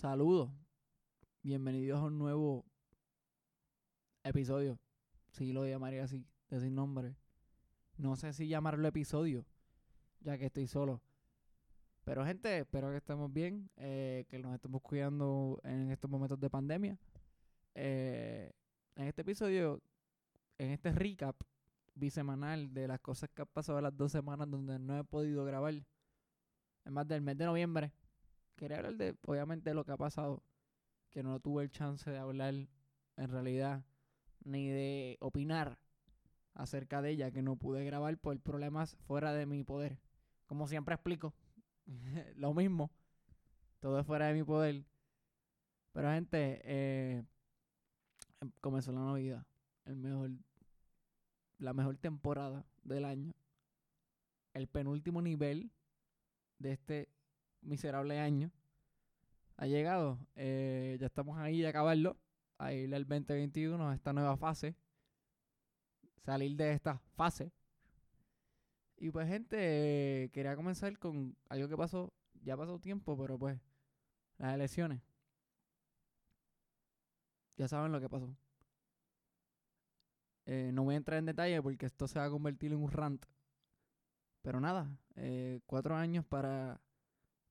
Saludos. Bienvenidos a un nuevo episodio. Si lo llamaría así, de sin nombre. No sé si llamarlo episodio, ya que estoy solo. Pero gente, espero que estemos bien, eh, que nos estemos cuidando en estos momentos de pandemia. Eh, en este episodio, en este recap bisemanal de las cosas que han pasado las dos semanas donde no he podido grabar, en más del mes de noviembre, quería hablar de, obviamente, lo que ha pasado, que no tuve el chance de hablar en realidad, ni de opinar acerca de ella, que no pude grabar por problemas fuera de mi poder. Como siempre explico, lo mismo, todo es fuera de mi poder. Pero gente, eh, comenzó la Navidad, el mejor, la mejor temporada del año, el penúltimo nivel de este miserable año ha llegado. Eh, ya estamos ahí a acabarlo, a ir al 2021, a esta nueva fase, salir de esta fase. Y pues gente, quería comenzar con algo que pasó, ya pasó tiempo, pero pues las elecciones. Ya saben lo que pasó. Eh, no voy a entrar en detalle porque esto se va a convertir en un rant. Pero nada, eh, cuatro años para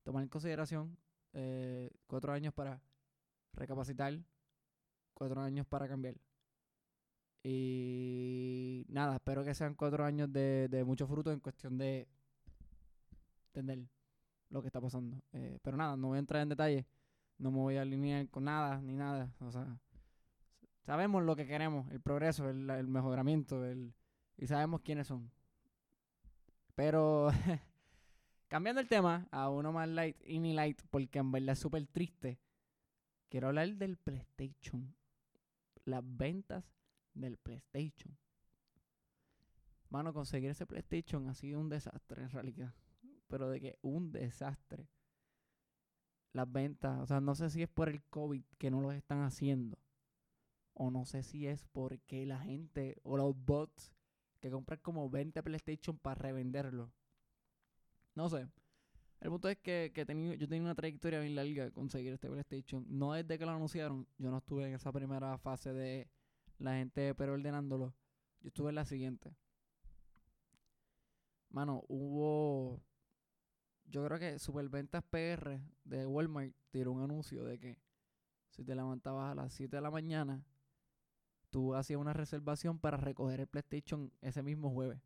tomar en consideración, eh, cuatro años para recapacitar, cuatro años para cambiar. Y nada, espero que sean cuatro años de, mucho fruto en cuestión de entender lo que está pasando. Eh, pero nada, no voy a entrar en detalle, no me voy a alinear con nada, ni nada. O sea, sabemos lo que queremos, el progreso, el, el mejoramiento, el, y sabemos quiénes son. Pero cambiando el tema a uno más light y ni light, porque en verdad es súper triste. Quiero hablar del PlayStation. Las ventas del PlayStation. Mano, conseguir ese PlayStation ha sido un desastre en realidad. Pero de que un desastre. Las ventas, o sea, no sé si es por el COVID que no lo están haciendo. O no sé si es porque la gente o los bots que compran como 20 PlayStation para revenderlo. No sé. El punto es que, que tenido, yo tenía una trayectoria bien larga de conseguir este PlayStation. No desde que lo anunciaron. Yo no estuve en esa primera fase de la gente pero ordenándolo. Yo estuve en la siguiente. Mano, hubo. Yo creo que Superventas PR de Walmart tiró un anuncio de que si te levantabas a las 7 de la mañana, tú hacías una reservación para recoger el PlayStation ese mismo jueves.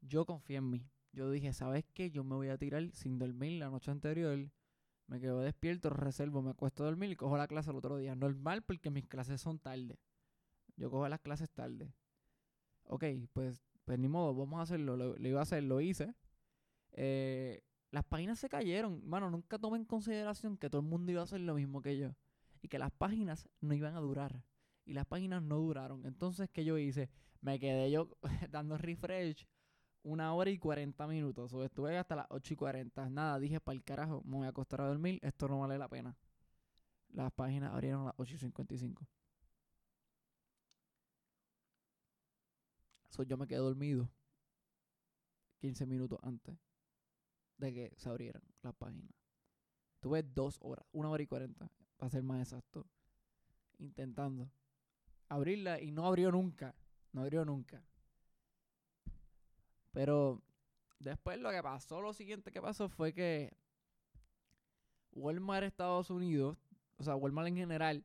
Yo confié en mí. Yo dije, ¿sabes qué? Yo me voy a tirar sin dormir la noche anterior. Me quedo despierto, reservo, me acuesto a dormir y cojo la clase el otro día. Normal porque mis clases son tarde. Yo cojo las clases tarde. Ok, pues, pues ni modo, vamos a hacerlo. Lo, iba a hacer, lo hice. Eh, las páginas se cayeron. Mano, nunca tomé en consideración que todo el mundo iba a hacer lo mismo que yo. Y que las páginas no iban a durar. Y las páginas no duraron. Entonces, ¿qué yo hice? Me quedé yo dando refresh una hora y 40 minutos. O estuve hasta las 8 y 40. Nada, dije, para el carajo, me voy a acostar a dormir. Esto no vale la pena. Las páginas abrieron a las 8 y 55. So, yo me quedé dormido 15 minutos antes de que se abrieran las páginas. Tuve dos horas, una hora y 40, para ser más exacto, intentando abrirla y no abrió nunca. No abrió nunca. Pero después lo que pasó, lo siguiente que pasó fue que Walmart Estados Unidos, o sea, Walmart en general,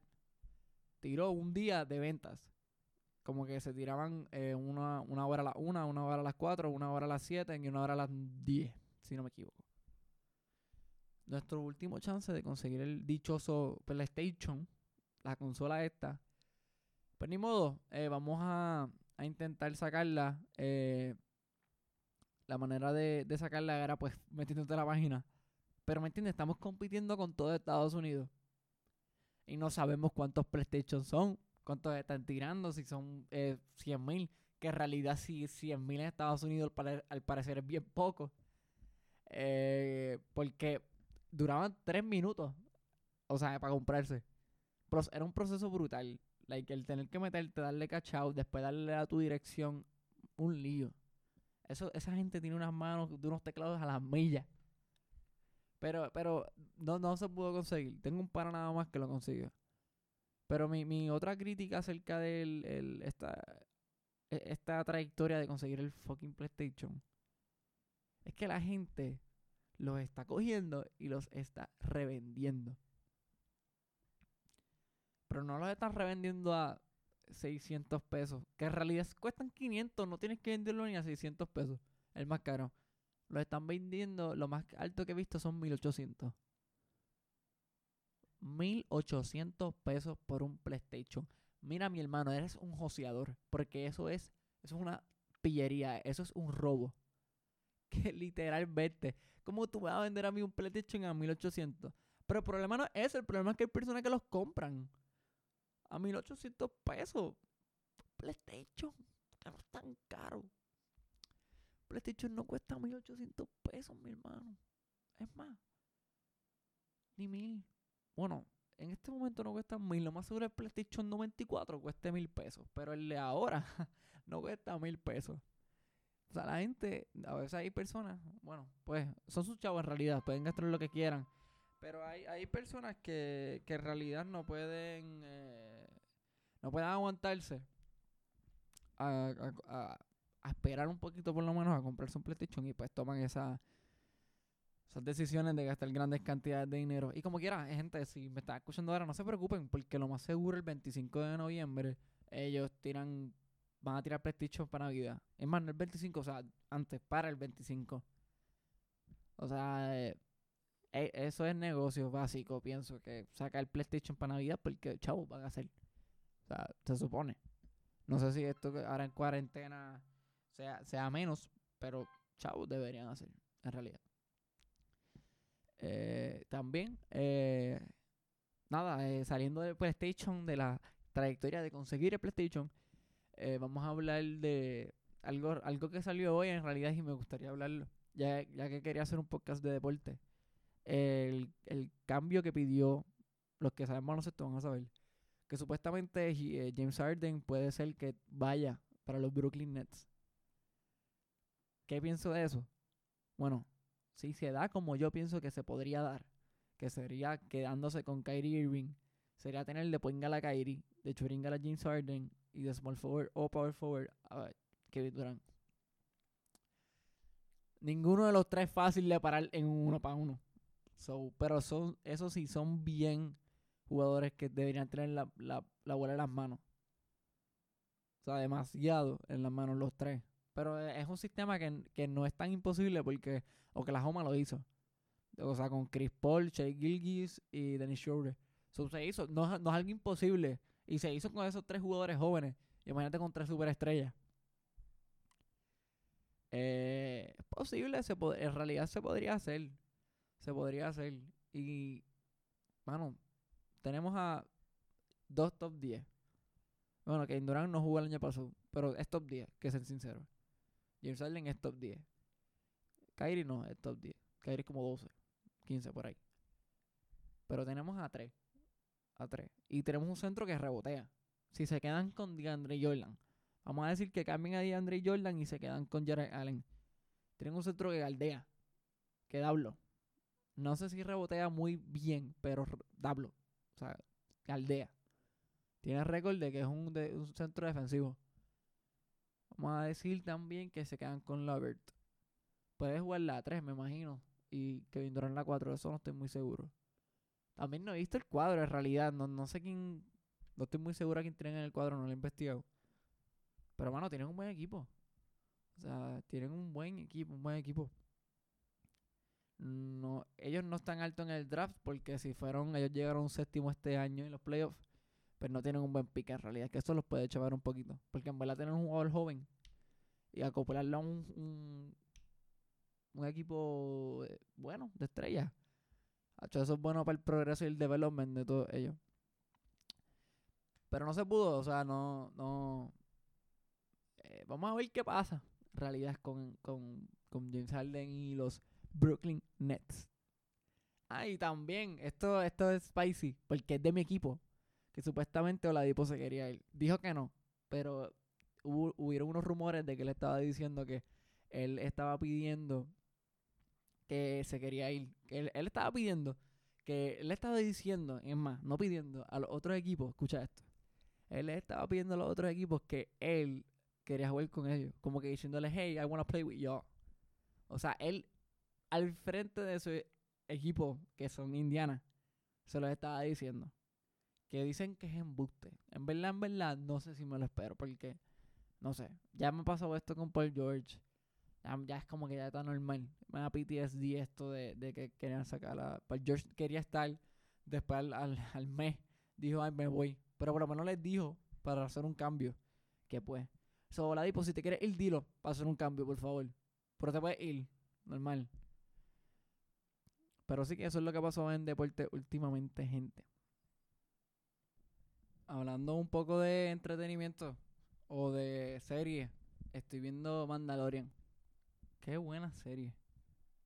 tiró un día de ventas. Como que se tiraban eh, una, una hora a las 1, una hora a las 4, una hora a las 7 y una hora a las 10, si no me equivoco. Nuestro último chance de conseguir el dichoso PlayStation, la consola esta, pues ni modo, eh, vamos a, a, intentar sacarla. Eh, la manera de, de, sacarla era pues metiéndote la página. Pero me entiendes, estamos compitiendo con todo Estados Unidos. Y no sabemos cuántos PlayStation son, cuántos están tirando, si son eh, 100 mil. Que en realidad si 100 mil en Estados Unidos al, parecer es bien poco. Eh, porque duraban 3 minutos. O sea, para comprarse. Era un proceso brutal. Like, el tener que meterte, darle cachao, después darle a tu dirección, un lío. Eso, esa gente tiene unas manos de unos teclados a las millas. Pero, pero no, no se pudo conseguir. Tengo un para nada más que lo consiga. Pero mi, mi otra crítica acerca de el, esta, e, esta trayectoria de conseguir el fucking PlayStation es que la gente los está cogiendo y los está revendiendo. Pero no los están revendiendo a 600 pesos, que en realidad cuestan 500, no tienes que venderlo ni a 600 pesos, el más caro. Los están vendiendo, lo más alto que he visto son 1800. 1800 pesos por un PlayStation. Mira, mi hermano, eres un joseador. Porque eso es, eso es una pillería. Eso es un robo. Que literalmente, ¿cómo tú vas a vender a mí un PlayStation a 1800? Pero el problema no es el problema es que hay personas que los compran a 1800 pesos. PlayStation, que no es tan caro. PlayStation no cuesta 1800 pesos, mi hermano. Es más, ni mil. Bueno, en este momento no cuesta mil. Lo más seguro el PlayStation 94 cueste mil pesos. Pero el de ahora no cuesta mil pesos. O sea, la gente, a veces hay personas, bueno, pues son sus chavos en realidad, pueden gastar lo que quieran. Pero hay, hay personas que, que en realidad no pueden, eh, no pueden aguantarse a, esperar un poquito por lo menos a comprarse un PlayStation y pues toman esa, esas decisiones de gastar grandes cantidades de dinero. Y como quiera, gente, si me está escuchando ahora, no se preocupen, porque lo más seguro el 25 de noviembre ellos tiran, van a tirar PlayStation para Navidad. Es más, no el 25, o sea, antes, para el 25. O sea, eh, e, eso es negocio básico, pienso, que sacar el PlayStation para Navidad porque, chavo, van a hacer. Se supone. No sé si esto ahora en cuarentena sea, sea menos, pero, chavo, deberían hacer, en realidad. Eh, también, eh, nada, eh, saliendo de PlayStation, de la trayectoria de conseguir el PlayStation, vamos a hablar de algo, algo que salió hoy en realidad y me gustaría hablarlo, ya, ya que quería hacer un podcast de deporte. El, el cambio que pidió, los que sabemos nosotros van a saber, que supuestamente James Harden puede ser que vaya para los Brooklyn Nets. ¿Qué pienso de eso? Bueno, si se da como yo pienso que se podría dar, que sería quedándose con Kyrie Irving, sería tener de point a Kyrie, de churinga a James Harden y de small forward o power forward a Kevin Durant. Ninguno de los tres es fácil de parar en uno para uno. Pero son, eso sí, son bien jugadores que deberían tener la, la, la bola en las manos. O sea, demasiado en las manos los tres. Pero es un sistema que, que no es tan imposible porque Oklahoma lo hizo. O sea, con Chris Paul, Shea Gilgis y Dennis Schroeder. se hizo, no, no, es algo imposible. Y se hizo con esos tres jugadores jóvenes. Imagínate con tres superestrellas. Eh, es posible, se en realidad se podría hacer. Se podría hacer. Y, bueno, tenemos a dos top 10. Bueno, que Durant no jugó el año pasado, pero es top 10, que ser sincero. James Harden es top 10. Kyrie no es top 10. Kyrie es como 12, 15 por ahí. Pero tenemos a 3. A 3. Y tenemos un centro que rebotea. Si se quedan con DeAndre Jordan. Vamos a decir que cambien a DeAndre Jordan y se quedan con Jared Allen. Tienen un centro que galdea. Que dablo. No sé si rebotea muy bien, pero dablo. O sea, galdea. Tiene récord de que es un, centro defensivo. Vamos a decir también que se quedan con Lovert. Puede jugar la 3, me imagino. Y que Durant la 4, eso no estoy muy seguro. También no he visto el cuadro en realidad. No, no sé quién. No estoy muy seguro a quién tienen en el cuadro, no lo he investigado. Pero bueno, tienen un buen equipo. O sea, tienen un buen equipo, un buen equipo. No, ellos no están altos en el draft porque si fueron, ellos llegaron un séptimo este año en los playoffs pero no tienen un buen pick en realidad, que eso los puede llevar un poquito. Porque en verdad tener un jugador joven y acoplarlo a un, un, equipo eh, bueno, de estrella. Eso es bueno para el progreso y el development de todos ellos. Pero no se pudo, o sea, no, no. Eh, vamos a ver qué pasa. En realidad con, con, con James Harden y los Brooklyn Nets. Ah, y también, esto, esto es spicy, porque es de mi equipo que supuestamente Oladipo se quería ir. Dijo que no, pero hubo, hubieron unos rumores de que él estaba diciendo que él estaba pidiendo que se quería ir. Que él, él estaba pidiendo, que él estaba diciendo, es más, no pidiendo a los otros equipos, escucha esto. Él estaba pidiendo a los otros equipos que él quería jugar con ellos. Como que diciéndole, hey, I wanna play with you. O sea, él al frente de su equipo, que son Indiana, se lo estaba diciendo. Que dicen que es embuste. En verdad, en verdad, no sé si me lo espero. Porque, no sé, ya me pasó esto con Paul George. Ya, es como que ya está normal. Me da PTSD esto de, de que querían sacar a... Paul George quería estar. Después al, al, mes dijo, ay, me voy. Pero por lo menos les dijo para hacer un cambio. Que pues. So, la pues si te quieres ir, dilo para hacer un cambio, por favor. Pero te puedes ir. Normal. Pero sí que eso es lo que pasó en deporte últimamente, gente. Hablando un poco de entretenimiento o de serie, estoy viendo Mandalorian. Qué buena serie.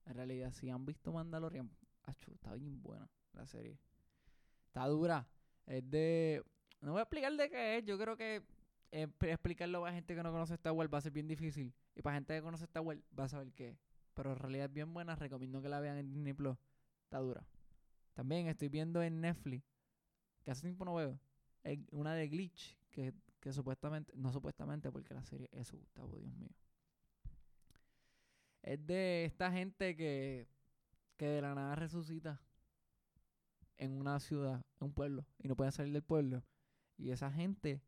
En realidad, si han visto Mandalorian, está bien buena la serie. Está dura. Es de. No voy a explicar de qué es. Yo creo que eh, explicarlo para gente que no conoce Star Wars va a ser bien difícil. Y para gente que conoce Star Wars va a saber qué es. Pero en realidad es bien buena. Recomiendo que la vean en Disney Plus. Está dura. También estoy viendo en Netflix, que hace tiempo no veo, una de Glitch, que, que supuestamente, no supuestamente, porque la serie es Gustavo, Dios mío. Es de esta gente que, que de la nada resucita en una ciudad, en un pueblo, y no puede salir del pueblo. Y esa gente,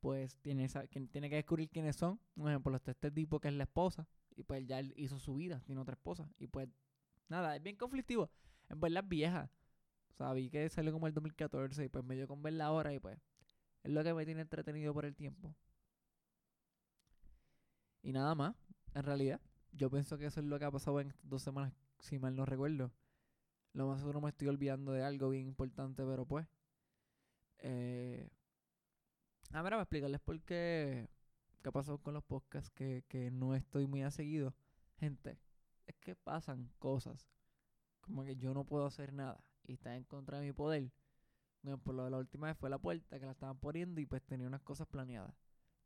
pues, tiene, esa, tiene que descubrir quiénes son. Por ejemplo, este, este tipo que es la esposa, y pues ya hizo su vida, tiene otra esposa, y pues, nada, es bien conflictivo en verdad es vieja. O sea, vi que salió como el 2014 y pues me dio con verla ahora y pues es lo que me tiene entretenido por el tiempo. Y nada más, en realidad, yo pienso que eso es lo que ha pasado en dos semanas, si mal no recuerdo. Lo más seguro me estoy olvidando de algo bien importante, pero pues. Eh, ah, mira, voy a explicarles por qué. ¿Qué pasado con los podcasts que, que no estoy muy a seguido? Gente, es que pasan cosas como que yo no puedo hacer nada y está en contra de mi poder. Por lo de la última vez fue la puerta que la estaban poniendo y pues tenía unas cosas planeadas.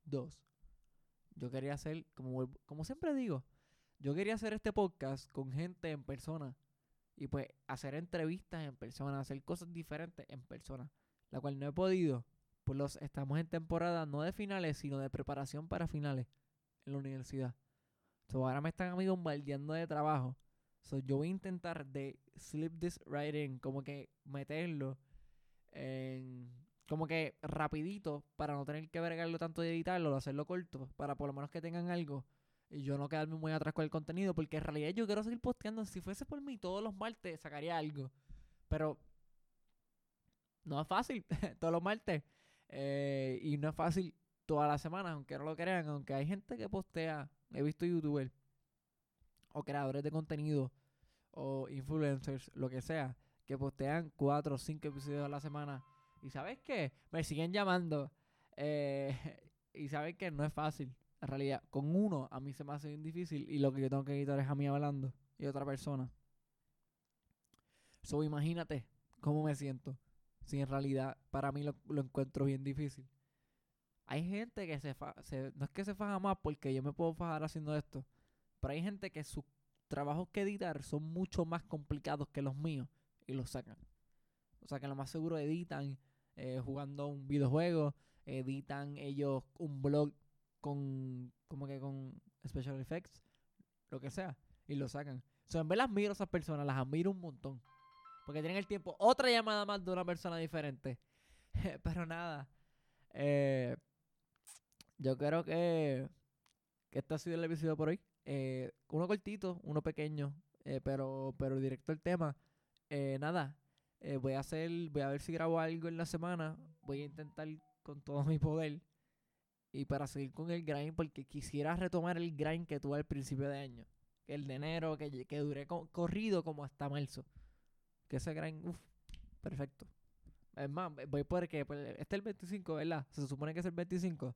Dos, yo quería hacer, como, como siempre digo, yo quería hacer este podcast con gente en persona y pues hacer entrevistas en persona, hacer cosas diferentes en persona, la cual no he podido. Pues los, estamos en temporada no de finales, sino de preparación para finales en la universidad. Ahora me están amigos bombardeando de trabajo So, yo voy a intentar de slip this right in, como que meterlo como que rapidito, para no tener que vergarlo tanto de editarlo, hacerlo corto, para por lo menos que tengan algo y yo no quedarme muy atrás con el contenido, porque en realidad yo quiero seguir posteando. Si fuese por mí, todos los martes sacaría algo, pero no es fácil, todos los martes, eh, y no es fácil todas las semanas, aunque no lo crean, aunque hay gente que postea, he visto youtubers o creadores de contenido o influencers, lo que sea, que postean cuatro o cinco episodios a la semana. Y sabes qué? Me siguen llamando. Eh, y sabes que no es fácil. En realidad, con uno a mí se me hace bien difícil. Y lo que yo tengo que editar es a mí hablando y otra persona. So, imagínate cómo me siento. Si en realidad para mí lo, encuentro bien difícil. Hay gente que se, se no es que se faja más porque yo me puedo fajar haciendo esto. Pero hay gente que sus trabajos que editar son mucho más complicados que los míos y los sacan. O sea que lo más seguro editan eh, jugando un videojuego, editan ellos un blog con como que con special effects, lo que sea, y lo sacan. O sea, en verdad admiro a esas personas, las admiro un montón. Porque tienen el tiempo. Otra llamada más de una persona diferente. Pero nada. Eh, yo creo que, que este ha sido el episodio por hoy. Eh, uno cortito, uno pequeño, eh, pero, pero directo al tema. Eh, nada, voy a hacer, voy a ver si grabo algo en la semana. Voy a intentar con todo mi poder. Y para seguir con el grind, porque quisiera retomar el grind que tuve al principio de año. El de enero, que, que duré corrido como hasta marzo. Que ese grind, uff, perfecto. Es más, voy porque pues, este es el 25, ¿verdad? Se supone que es el 25.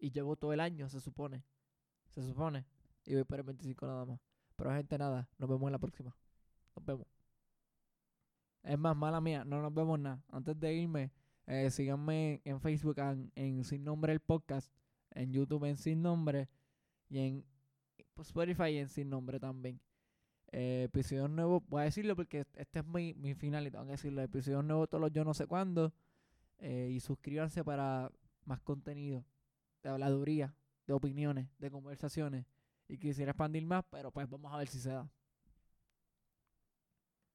Y llevo todo el año, se supone. Se supone. Y voy para el 25 nada más. Pero gente, nada. Nos vemos en la próxima. Nos vemos. Es más, mala mía. No nos vemos nada. Antes de irme, eh, síganme en Facebook en, Sin Nombre el Podcast. En YouTube en Sin Nombre. Y en Spotify en Sin Nombre también. Eh, episodios nuevos. Voy a decirlo porque este, este es mi, mi final y tengo que decirlo. episodio nuevo todos los yo no sé cuándo. Eh, y suscríbanse para más contenido de habladuría, de opiniones, de conversaciones y quisiera expandir más, pero pues vamos a ver si se da.